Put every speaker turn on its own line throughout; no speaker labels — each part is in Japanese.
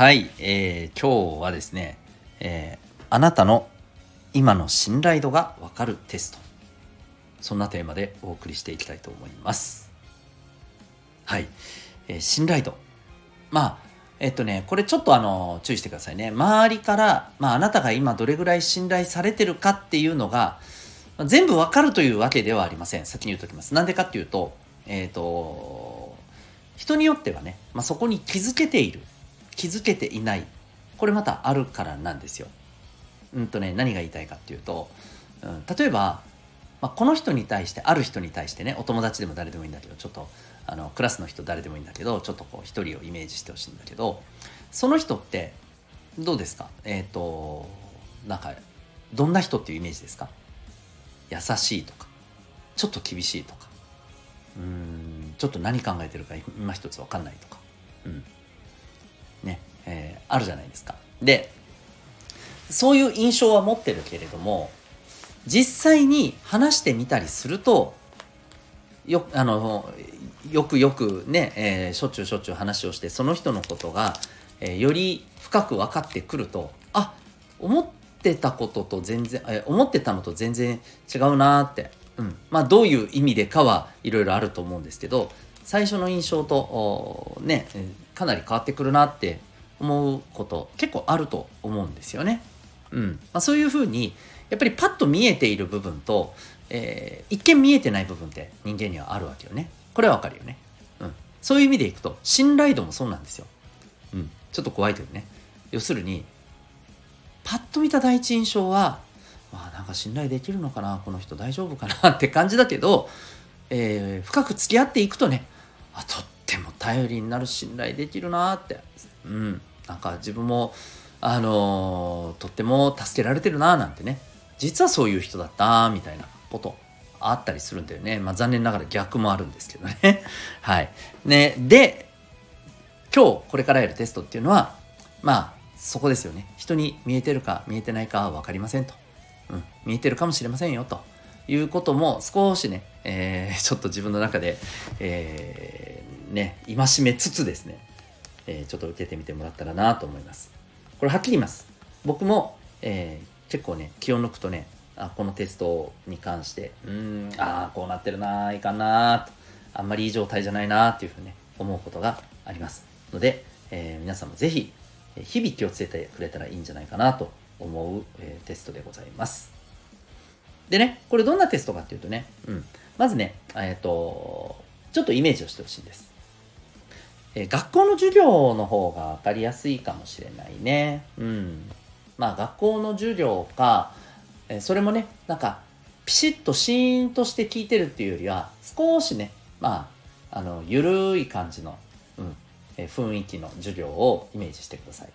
はい、えー、今日はですね、えー、あなたの今の信頼度がわかるテスト。そんなテーマでお送りしていきたいと思います。はい、えー、信頼度。まあ、えっとね、これちょっとあの、注意してくださいね。周りから、まあ、あなたが今どれぐらい信頼されてるかっていうのが、全部わかるというわけではありません。先に言うときます。なんでかっていうと、えっ、ー、と、人によってはね、まあ、そこに気づけている気づけていない。これまたあるからなんですよ。うんとね何が言いたいかっていうと、うん、例えば、まあ、この人に対してある人に対してねお友達でも誰でもいいんだけどちょっとあのクラスの人誰でもいいんだけどちょっとこう一人をイメージしてほしいんだけどその人ってどうですか？えっ、ー、となんかどんな人っていうイメージですか？優しいとかちょっと厳しいとかうんちょっと何考えてるか今一つ分かんないとか、うん、えー、あるじゃないですか。で、そういう印象は持ってるけれども、実際に話してみたりすると、よあのよくよくね、えー、しょっちゅうしょっちゅう話をしてその人のことが、えー、より深く分かってくるとあ思ってたことと全然、えー、思ってたのと全然違うなって、うんまあ、どういう意味でかはいろいろあると思うんですけど最初の印象とねかなり変わってくるなって思うこと結構あると思うんですよね。うんまあ、そういうふうにやっぱりパッと見えている部分と、えー、一見見えてない部分って人間にはあるわけよね。これはわかるよね。うん、そういう意味でいくと信頼度もそうなんですよ。うん、ちょっと怖いけどね。要するにパッと見た第一印象はまあなんか信頼できるのかな？この人大丈夫かな？って感じだけど、えー、深く付き合っていくとねあとっても頼りになる信頼できるなってうんなんか自分もあの、とっても助けられてるななんてね。実はそういう人だったみたいなことあったりするんだよね。まあ残念ながら逆もあるんですけどね。はい。ねで今日これからやるテストっていうのはまあそこですよね。人に見えてるか見えてないかは分かりませんと、うん、見えてるかもしれませんよと。いうことも少しね、えー、ちょっと自分の中で、えーね、戒めつつですね、えー、ちょっと受けてみてもらったらなと思います。これはっきり言います。僕も、えー、結構ね、気を抜くとね、あこのテストに関して、うん、ああ、こうなってるな、いかんなと、あんまりいい状態じゃないなっていうふうに、ね、思うことがあります。ので、えー、皆さんもぜひ、日々気をつけてくれたらいいんじゃないかなと思う、えー、テストでございます。でね、これどんなテストかっていうとね、うん、まずね、えっ、と、ちょっとイメージをしてほしいんです。え学校の授業の方が分かりやすいかもしれないね。うん。まあ学校の授業か、えそれもね、なんかピシッとシーンとして聞いてるっていうよりは、少しね、まあ、あの、ゆるい感じの、うん、え雰囲気の授業をイメージしてください。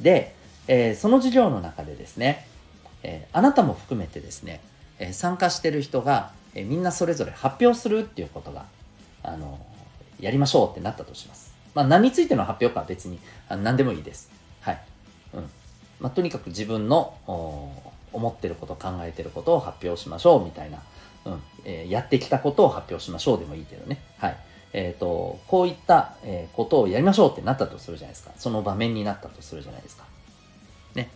で、えー、その授業の中でですね、えー、あなたも含めてですね、えー、参加してる人が、えみんなそれぞれ発表するっていうことが、あのやりましょうってなったとします。まあ、何についての発表かは別に何でもいいです。はい。うん。まあ、とにかく自分の思ってること、考えてることを発表しましょうみたいな、うんえー、やってきたことを発表しましょうでもいいけどね。はい。えっ、ー、と、こういった、え、ことをやりましょうってなったとするじゃないですか。その場面になったとするじゃないですか。ね。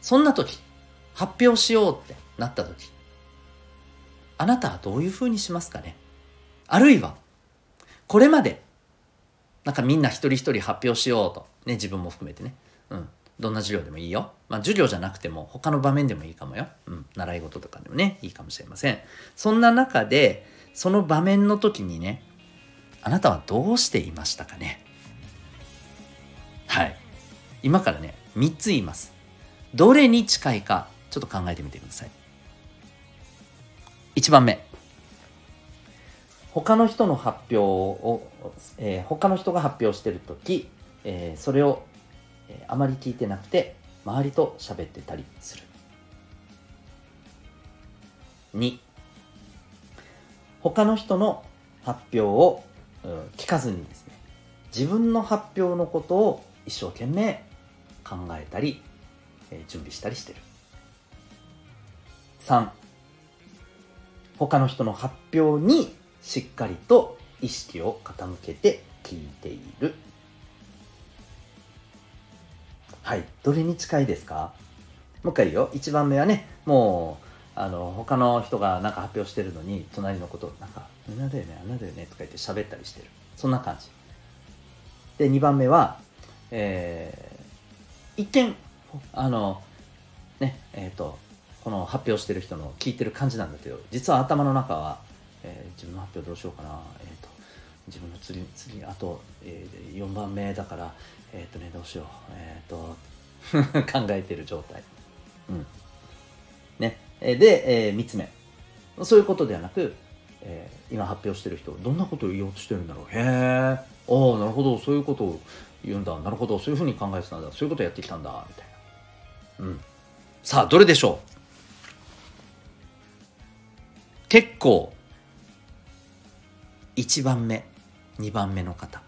そんな時、発表しようってなった時、あなたはどういうふうにしますかね？あるいは、これまで、なんかみんな一人一人発表しようと。ね、自分も含めてね。うん。どんな授業でもいいよ。まあ、授業じゃなくても、他の場面でもいいかもよ。うん。習い事とかでもね、いいかもしれません。そんな中で、その場面の時にね、あなたはどうしていましたかね？はい。今からね、3つ言います。どれに近いか、ちょっと考えてみてください。1番目。他の人の発表を、えー、他の人が発表してる時えー、それを、えー、あまり聞いてなくて周りと喋ってたりする。2他の人の発表を、うん、聞かずにですね自分の発表のことを一生懸命考えたり、え、準備したりしてる。3他の人の発表にしっかりと意識を傾けて聞いている。はい。どれに近いですか？もう一回言うよ。1番目はねもうあの他の人が何か発表してるのに隣のことなんか「あなだよねあなだよね」とか言って喋ったりしてる。そんな感じ。で2番目はえー、一見あのねえっ、ー、とこの発表してる人の聞いてる感じなんだけど実は頭の中は、えー、自分の発表どうしようかな、えーと、自分の次次あと、えー、4番目だからえっ、ー、とねどうしよう。えっ、と 考えてる状態。うん。ね。で、えー、3つ目。そういうことではなく、えー、今発表してる人どんなことを言おうとしてるんだろう。へえああなるほど。そういうことを言うんだ。なるほど。そういうふうに考えてたんだ。そういうことをやってきたんだ。みたいな。うん。さあどれでしょう？結構1番目2番目の方。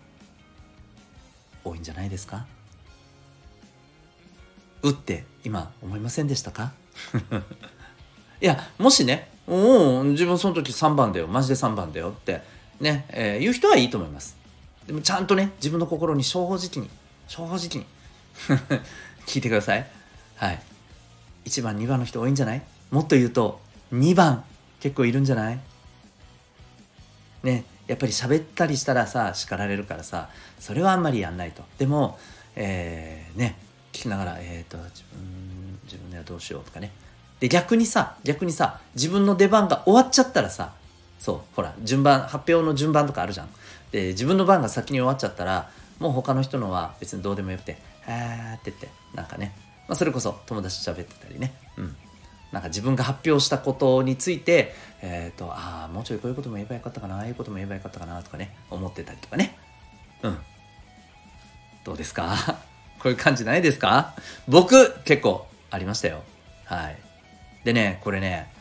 多いんじゃないですか？打って今思いませんでしたか？いやもしね「おお自分その時3番だよ。マジで3番だよ」ってね、えー、言う人はいいと思います。でもちゃんとね自分の心に正直に正直に 聞いてください。はい。1番2番の人多いんじゃない？もっと言うと2番結構いるんじゃない？ね。やっぱり喋ったりしたらさ叱られるからさそれはあんまりやんないと。でもえー、ね聞きながらえ、ー、と自分自分ではどうしようとかね。で逆にさ逆にさ自分の出番が終わっちゃったらさそうほら順番発表の順番とかあるじゃん。で自分の番が先に終わっちゃったらもう他の人のは別にどうでもよくて「はーって言ってなんかね、まあ、それこそ友達と喋ってたりね。なんか自分が発表したことについて、えっ、ー、と、ああ、もうちょいこういうことも言えばよかったかな、ああいうことも言えばよかったかなとかね、思ってたりとかね。うん。どうですか？こういう感じないですか？僕、結構ありましたよ。はい。でね、これね、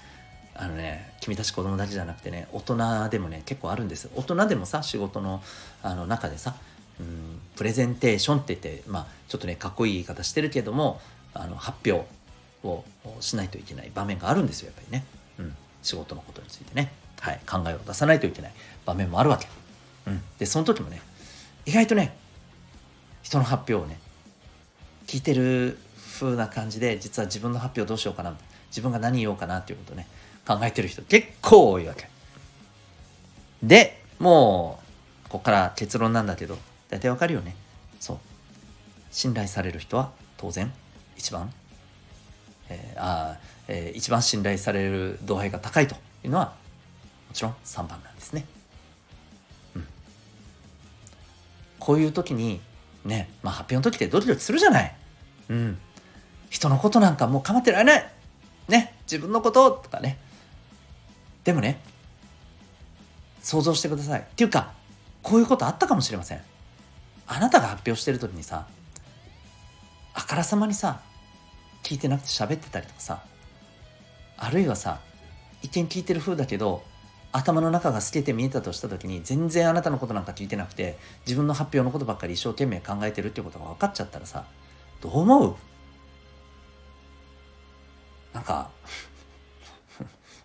あのね、君たち子供たちじゃなくてね、大人でもね、結構あるんです大人でもさ、仕事のあの中でさ、うん、プレゼンテーションって言って、まあ、ちょっとね、かっこいい言い方してるけども、あの発表をしないといけない場面があるんですよやっぱりね、うん、仕事のことについてね、はい、考えを出さないといけない。場面もあるわけ、うん、でその時もね意外とね人の発表をね聞いてる風な感じで実は自分の発表どうしようかな自分が何言おうかなっていうことね考えてる人結構多いわけ。でもうここから結論なんだけど大体わかるよね。そう。信頼される人は当然一番えー、あえー、一番信頼される度合いが高いというのはもちろん3番なんですね。うん、こういう時にね、まあ、発表の時ってドキドキするじゃない。うん、人のことなんかもう構ってられない。ね自分のこととかね。でもね想像してください。っていうかこういうことあったかもしれません。あなたが発表してる時にさあからさまにさ聞いてなくて喋ってたりとかさあるいはさ一見聞いてる風だけど頭の中が透けて見えたとした時に全然あなたのことなんか聞いてなくて自分の発表のことばっかり一生懸命考えてるってことが分かっちゃったらさどう思う？なんか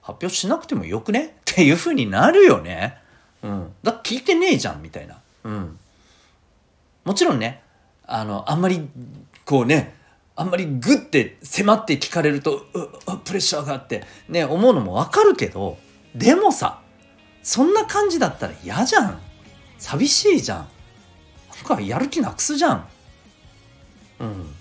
発表しなくてもよくね？っていう風になるよね。うん。だ聞いてねえじゃんみたいな。うん。もちろんね、あの、あんまりこうね、あんまりグッて迫って聞かれるとプレッシャーがあってね思うのもわかるけどでもさそんな感じだったら嫌じゃん。寂しいじゃん。なんかやる気なくすじゃん。うん。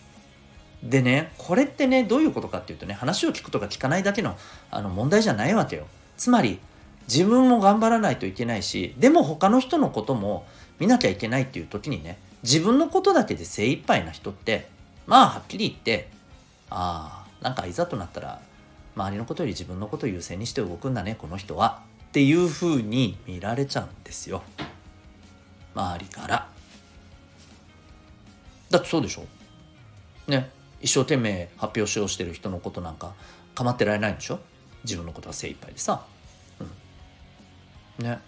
でねこれってねどういうことかっていうとね話を聞くとか聞かないだけのあの問題じゃないわけよ。つまり自分も頑張らないといけないしでも他の人のことも見なきゃいけないっていう時にね自分のことだけで精一杯な人ってまあはっきり言ってああなんかいざとなったら周りのことより自分のことを優先にして動くんだねこの人はっていうふうに見られちゃうんですよ。周りから。だってそうでしょ。ね。一生懸命発表しようしてる人のことなんか構ってられないんでしょ。自分のことは精一杯でさ、うん、ね。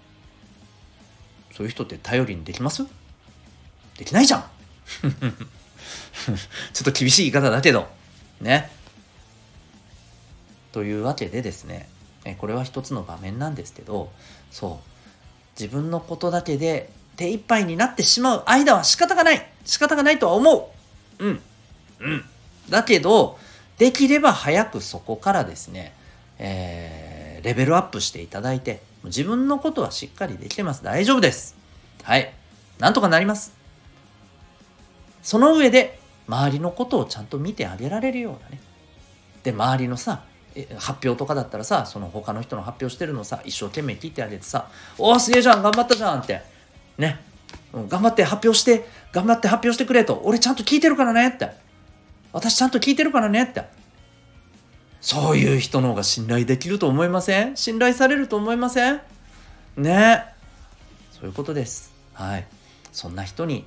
そういう人って頼りにできます？できないじゃん。ちょっと厳しい言い方だけど。ね。というわけでですね。これは一つの場面なんですけど。そう。自分のことだけで手一杯になってしまう。間は仕方がない。仕方がないとは思う。うん。うん。だけどできれば早くそこからですね、えー、レベルアップしていただいて自分のことはしっかりできてます。大丈夫です。はい。なんとかなります。その上で周りのことをちゃんと見てあげられるようなね。で周りのさ発表とかだったらさその他の人の発表してるのさ一生懸命聞いてあげてさ「おおすげえじゃん頑張ったじゃん」って。ね。頑張って発表して頑張って発表してくれと俺ちゃんと聞いてるからねって私ちゃんと聞いてるからねってそういう人の方が信頼できると思いません？信頼されると思いません？ね。そういうことです。はい。そんな人に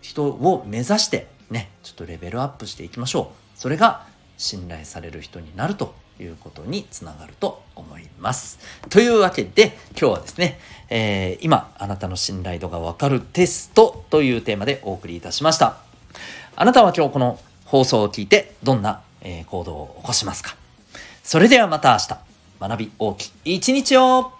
人を目指してねちょっとレベルアップしていきましょうそれが信頼される人になるということにつながると思います。というわけで今日はですね、えー、今あなたの信頼度がわかるテストというテーマでお送りいたしました。あなたは今日この放送を聞いてどんな、え、行動を起こしますか？それではまた明日学び大きい一日を